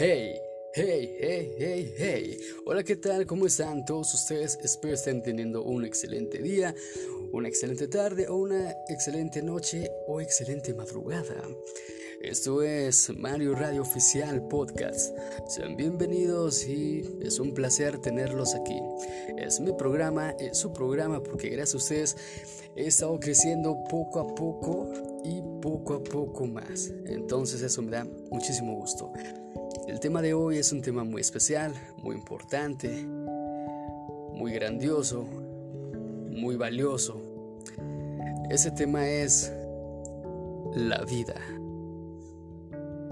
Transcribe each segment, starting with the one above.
Hey, hey, hey, hey, hey. Hola, ¿qué tal? ¿Cómo están todos ustedes? Espero estén teniendo un excelente día, una excelente tarde o una excelente noche o excelente madrugada. Esto es Mario Radio Oficial Podcast. Sean bienvenidos y es un placer tenerlos aquí. Es mi programa, es su programa porque gracias a ustedes he estado creciendo poco a poco y poco a poco más. Entonces eso me da muchísimo gusto. El tema de hoy es un tema muy especial, muy importante, muy grandioso, muy valioso. Ese tema es la vida.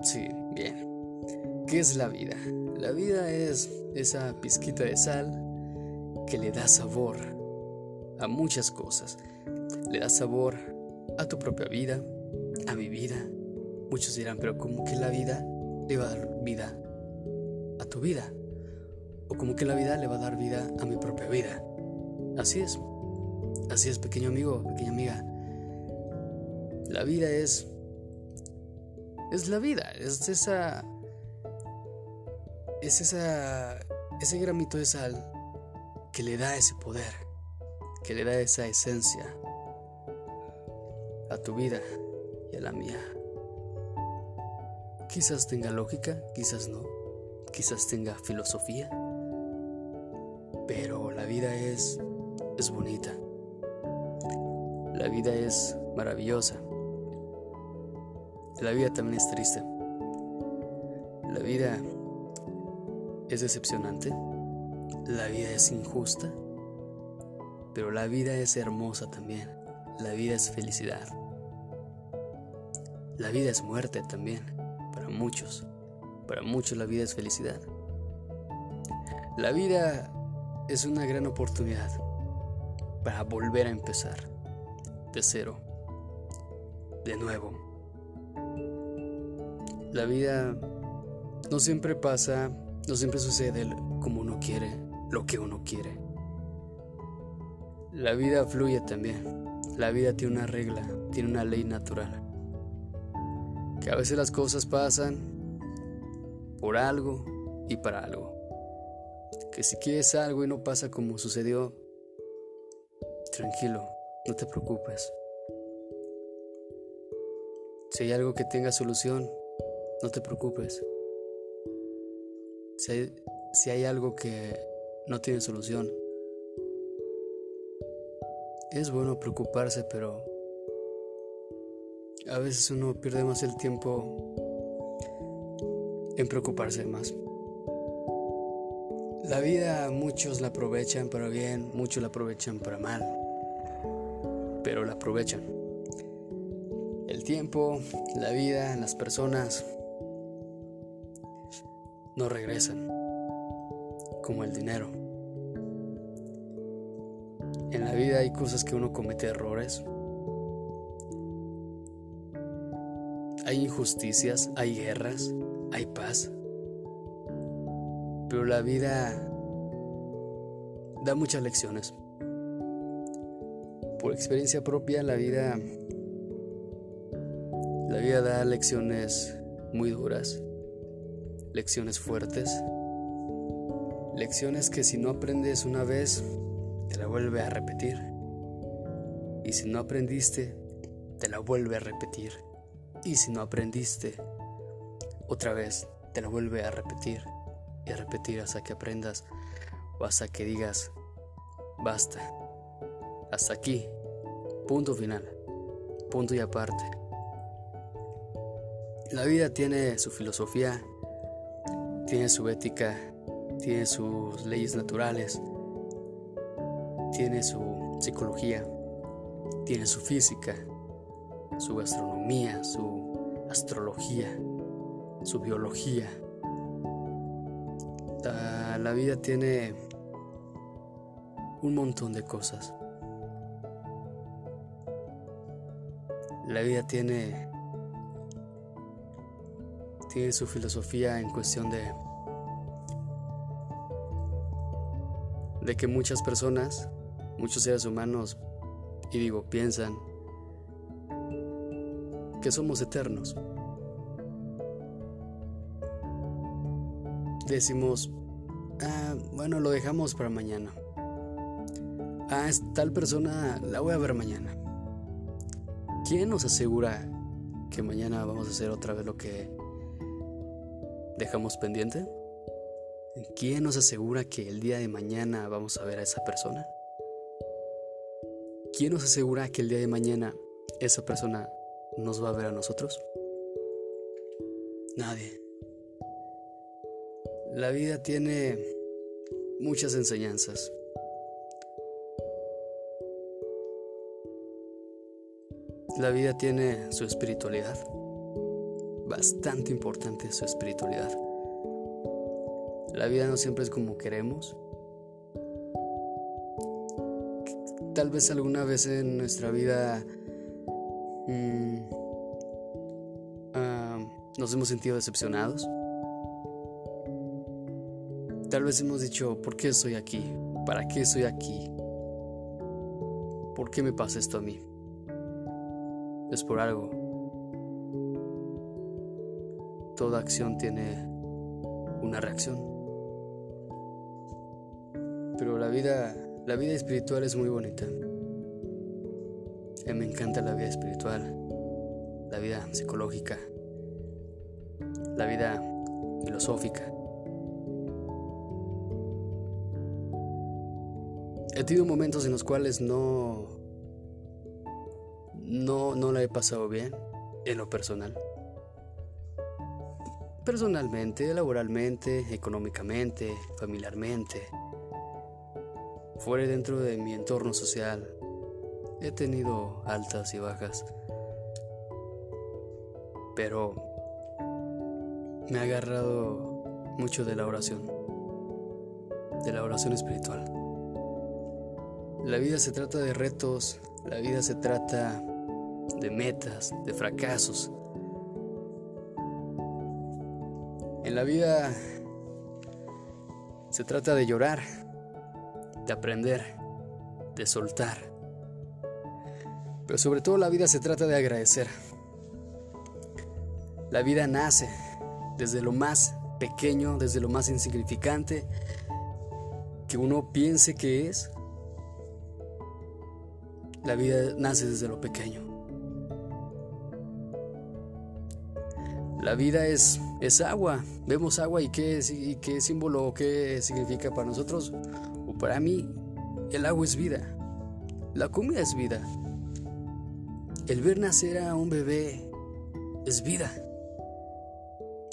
Sí, bien. ¿Qué es la vida? La vida es esa pizquita de sal que le da sabor a muchas cosas. Le da sabor a tu propia vida, a mi vida. Muchos dirán, pero ¿cómo que la vida le va a dar vida a tu vida? ¿O como que la vida le va a dar vida a mi propia vida? Así es. Así es, pequeño amigo, pequeña amiga. La vida es... Es la vida, es esa... Es esa... Ese gramito de sal que le da ese poder, que le da esa esencia a tu vida y a la mía. Quizás tenga lógica, quizás no, quizás tenga filosofía, pero la vida es es bonita. La vida es maravillosa. La vida también es triste. La vida es decepcionante. La vida es injusta. Pero la vida es hermosa también. La vida es felicidad. La vida es muerte también, muchos. Para muchos la vida es felicidad. La vida es una gran oportunidad para volver a empezar de cero, de nuevo. La vida no siempre pasa, no siempre sucede como uno quiere, lo que uno quiere. La vida fluye también. La vida tiene una regla, tiene una ley natural. Que a veces las cosas pasan por algo y para algo. Que si quieres algo y no pasa como sucedió, tranquilo, no te preocupes. Si hay algo que tenga solución, no te preocupes. Si hay, si hay algo que no tiene solución, es bueno preocuparse, pero a veces uno pierde más el tiempo en preocuparse más. La vida muchos la aprovechan para bien, muchos la aprovechan para mal, pero la aprovechan. El tiempo, la vida, las personas no regresan, como el dinero. En la vida hay cosas que uno comete errores. Hay injusticias, hay guerras, hay paz. Pero la vida da muchas lecciones. Por experiencia propia, la vida la vida da lecciones muy duras, lecciones fuertes, lecciones que si no aprendes una vez, te la vuelve a repetir. Y si no aprendiste, te la vuelve a repetir. Y si no aprendiste, otra vez te la vuelve a repetir y a repetir hasta que aprendas o hasta que digas, basta, hasta aquí, punto final, punto y aparte. La vida tiene su filosofía, tiene su ética, tiene sus leyes naturales, tiene su psicología, tiene su física, su gastronomía, su astrología, su biología. La, vida tiene un montón de cosas. La vida tiene tiene su filosofía en cuestión de de que muchas personas, muchos seres humanos, y digo, piensan que somos eternos. decimos, ah, bueno, lo dejamos para mañana. Ah, es tal persona, la voy a ver mañana. ¿Quién nos asegura que mañana vamos a hacer otra vez lo que dejamos pendiente? ¿Quién nos asegura que el día de mañana vamos a ver a esa persona? ¿Quién nos asegura que el día de mañana esa persona nos va a ver a nosotros? Nadie. La vida tiene muchas enseñanzas. La vida tiene su espiritualidad. Bastante importante su espiritualidad. La vida no siempre es como queremos. Tal vez alguna vez en nuestra vida mm, ah, nos hemos sentido decepcionados. Tal vez hemos dicho, ¿por qué estoy aquí? ¿Para qué estoy aquí? ¿Por qué me pasa esto a mí? Es por algo. Toda acción tiene una reacción. Pero la vida, la vida espiritual es muy bonita. Me encanta la vida espiritual, la vida psicológica, la vida filosófica. He tenido momentos en los cuales no, no, no la he pasado bien en lo personal. Personalmente, laboralmente, económicamente, familiarmente. Fuera dentro de mi entorno social, he tenido altas y bajas. Pero me ha agarrado mucho de la oración, de la oración espiritual. La vida se trata de retos, la vida se trata de metas, de fracasos. En la vida se trata de llorar, de aprender, de soltar. Pero sobre todo la vida se trata de agradecer. La vida nace desde lo más pequeño, desde lo más insignificante que uno piense que es la vida nace desde lo pequeño. La vida es, es agua. Vemos agua y qué, y qué símbolo o qué significa para nosotros. O para mí, el agua es vida. La comida es vida. El ver nacer a un bebé es vida.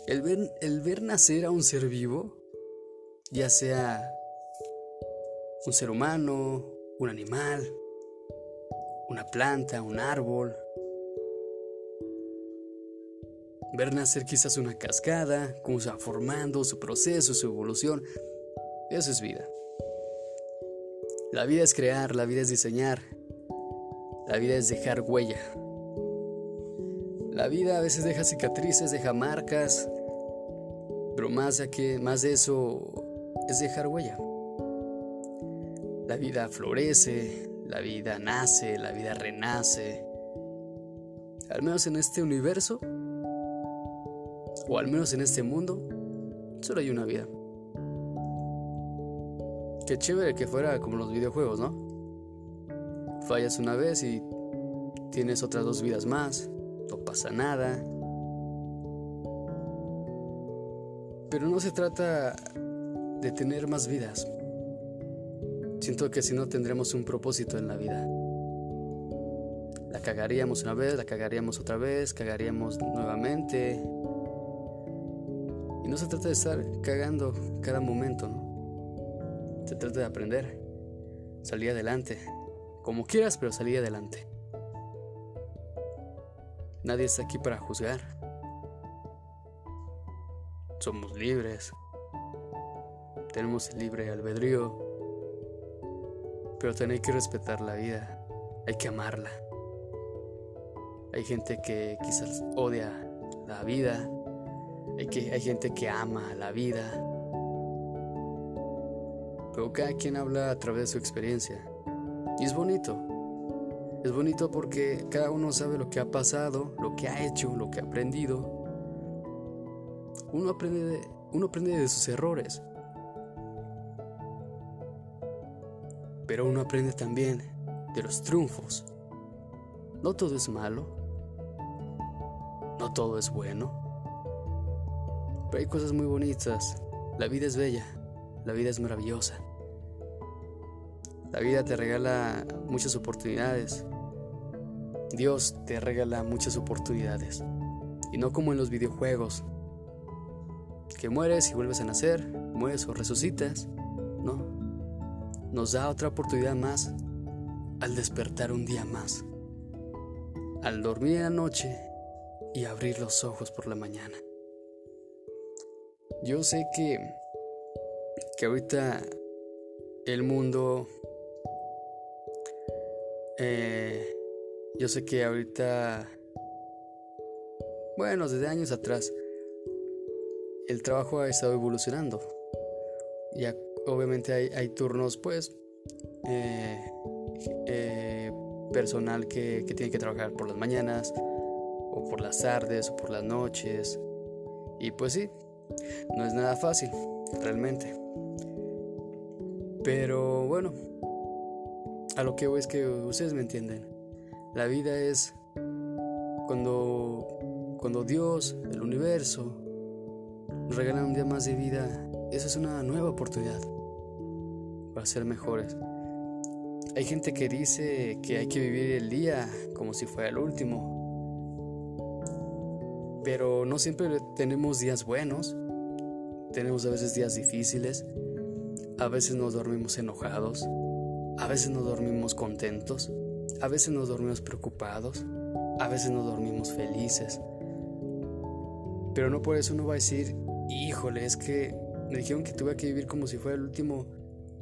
El ver, el ver nacer a un ser vivo, ya sea un ser humano, un animal, una planta, un árbol. Ver nacer quizás una cascada, cómo se va formando, su proceso, su evolución. Eso es vida. La vida es crear, la vida es diseñar, la vida es dejar huella. La vida a veces deja cicatrices, deja marcas, pero más de, que, más de eso es dejar huella. La vida florece, la vida nace, la vida renace. Al menos en este universo, o al menos en este mundo, solo hay una vida. Qué chévere que fuera como los videojuegos, ¿no? Fallas una vez y tienes otras dos vidas más, no pasa nada. Pero no se trata de tener más vidas. Siento que si no tendremos un propósito en la vida. La cagaríamos una vez, la cagaríamos otra vez, cagaríamos nuevamente. Y no se trata de estar cagando cada momento, ¿no? Se trata de aprender, salir adelante, como quieras, pero salir adelante. Nadie está aquí para juzgar. Somos libres. Tenemos libre albedrío pero también que respetar la vida, hay que amarla. Hay gente que quizás odia la vida, hay, que, hay gente que ama la vida, pero cada quien habla a través de su experiencia. Y es bonito, es bonito porque cada uno sabe lo que ha pasado, lo que ha hecho, lo que ha aprendido. Uno aprende uno aprende de sus errores. Pero uno aprende también de los triunfos. No todo es malo. No todo es bueno. Pero hay cosas muy bonitas. La vida es bella. La vida es maravillosa. La vida te regala muchas oportunidades. Dios te regala muchas oportunidades. Y no como en los videojuegos, que mueres y vuelves a nacer, mueres o resucitas. No. Nos da otra oportunidad más al despertar un día más. Al dormir en la noche y abrir los ojos por la mañana. Yo sé que, que ahorita el mundo eh, yo sé que ahorita, bueno, desde años atrás, el trabajo ha estado evolucionando. Ya obviamente hay, turnos, pues, eh, eh, personal que, que tiene que trabajar por las mañanas, o por las tardes, o por las noches. Y pues sí, no es nada fácil, realmente. Pero bueno, a lo que voy es que ustedes me entienden. La vida es cuando, cuando Dios, el universo, nos regala un día más de vida. Esa es una nueva oportunidad para ser mejores. Hay gente que dice que hay que vivir el día como si fuera el último. Pero no siempre tenemos días buenos. Tenemos a veces días difíciles. A veces nos dormimos enojados. A veces nos dormimos contentos, a veces nos dormimos preocupados, a veces nos dormimos felices. Pero no por eso uno va a decir, híjole, es que me dijeron que tuve que vivir como si fuera el último,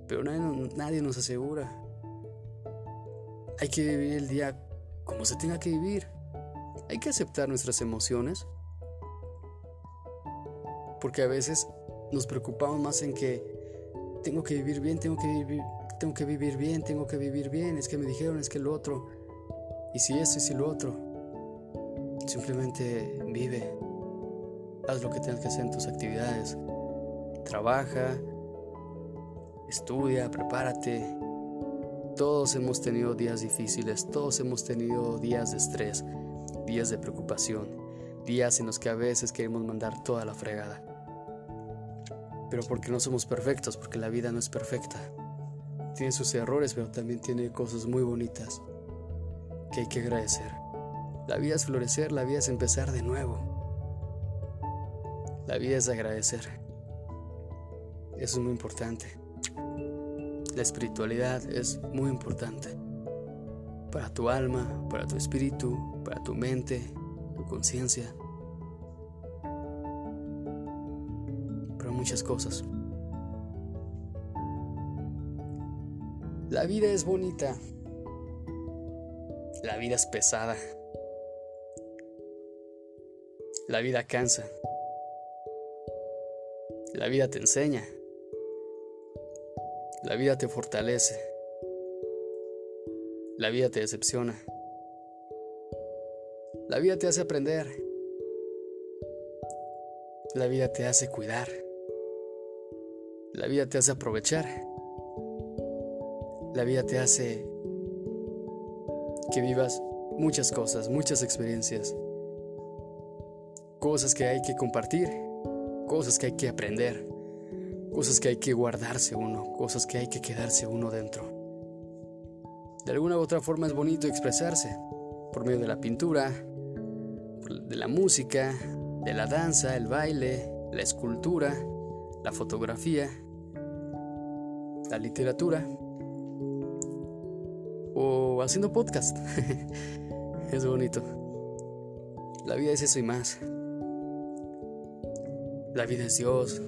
pero nadie, nadie nos asegura. Hay que vivir el día como se tenga que vivir. Hay que aceptar nuestras emociones. Porque a veces nos preocupamos más en que tengo que vivir bien, tengo que vivir, tengo que vivir bien, tengo que vivir bien, es que me dijeron, es que lo otro, y si esto y si lo otro. Simplemente vive, haz lo que tengas que hacer en tus actividades, trabaja, estudia, prepárate. Todos hemos tenido días difíciles, todos hemos tenido días de estrés, días de preocupación, días en los que a veces queremos mandar toda la fregada. Pero porque no somos perfectos, porque la vida no es perfecta. Tiene sus errores, pero también tiene cosas muy bonitas que hay que agradecer. La vida es florecer, la vida es empezar de nuevo. La vida es agradecer. Eso es muy importante. La espiritualidad es muy importante. Para tu alma, para tu espíritu, para tu mente, tu conciencia. Para muchas cosas. La vida es bonita. La vida es pesada. La vida cansa. La vida te enseña. La vida te fortalece. La vida te decepciona. La vida te hace aprender. La vida te hace cuidar. La vida te hace aprovechar. La vida te hace que vivas muchas cosas, muchas experiencias, cosas que hay que compartir, cosas que hay que aprender, cosas que hay que guardarse uno, cosas que hay que quedarse uno dentro. De alguna u otra forma es bonito expresarse por medio de la pintura, de la música, de la danza, el baile, la escultura, la fotografía, la literatura o haciendo podcast. es bonito. La vida es eso y más. La vida es Dios,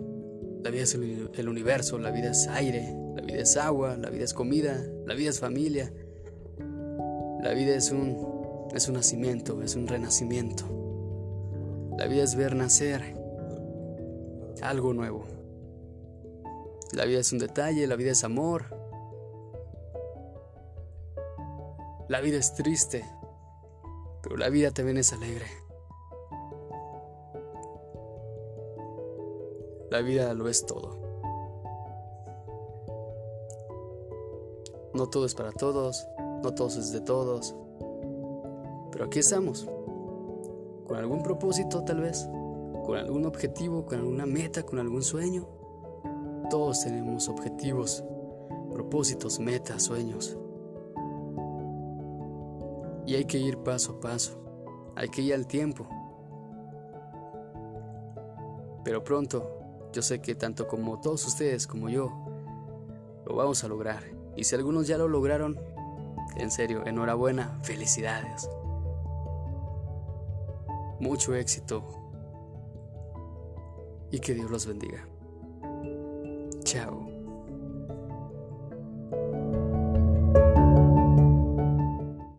la vida es el, universo, la vida es aire, la vida es agua, la vida es comida, la vida es familia. La vida es un, es un nacimiento, es un renacimiento. La vida es ver nacer algo nuevo. La vida es un detalle, la vida es amor, La vida es triste, pero la vida también es alegre. La vida lo es todo. No todo es para todos, no todo es de todos. Pero aquí estamos, con algún propósito tal vez, con algún objetivo, con alguna meta, con algún sueño. Todos tenemos objetivos, propósitos, metas, sueños. Y hay que ir paso a paso, hay que ir al tiempo. Pero pronto, yo sé que tanto como todos ustedes como yo, lo vamos a lograr. Y si algunos ya lo lograron, en serio, enhorabuena, felicidades. Mucho éxito y que Dios los bendiga. Chao.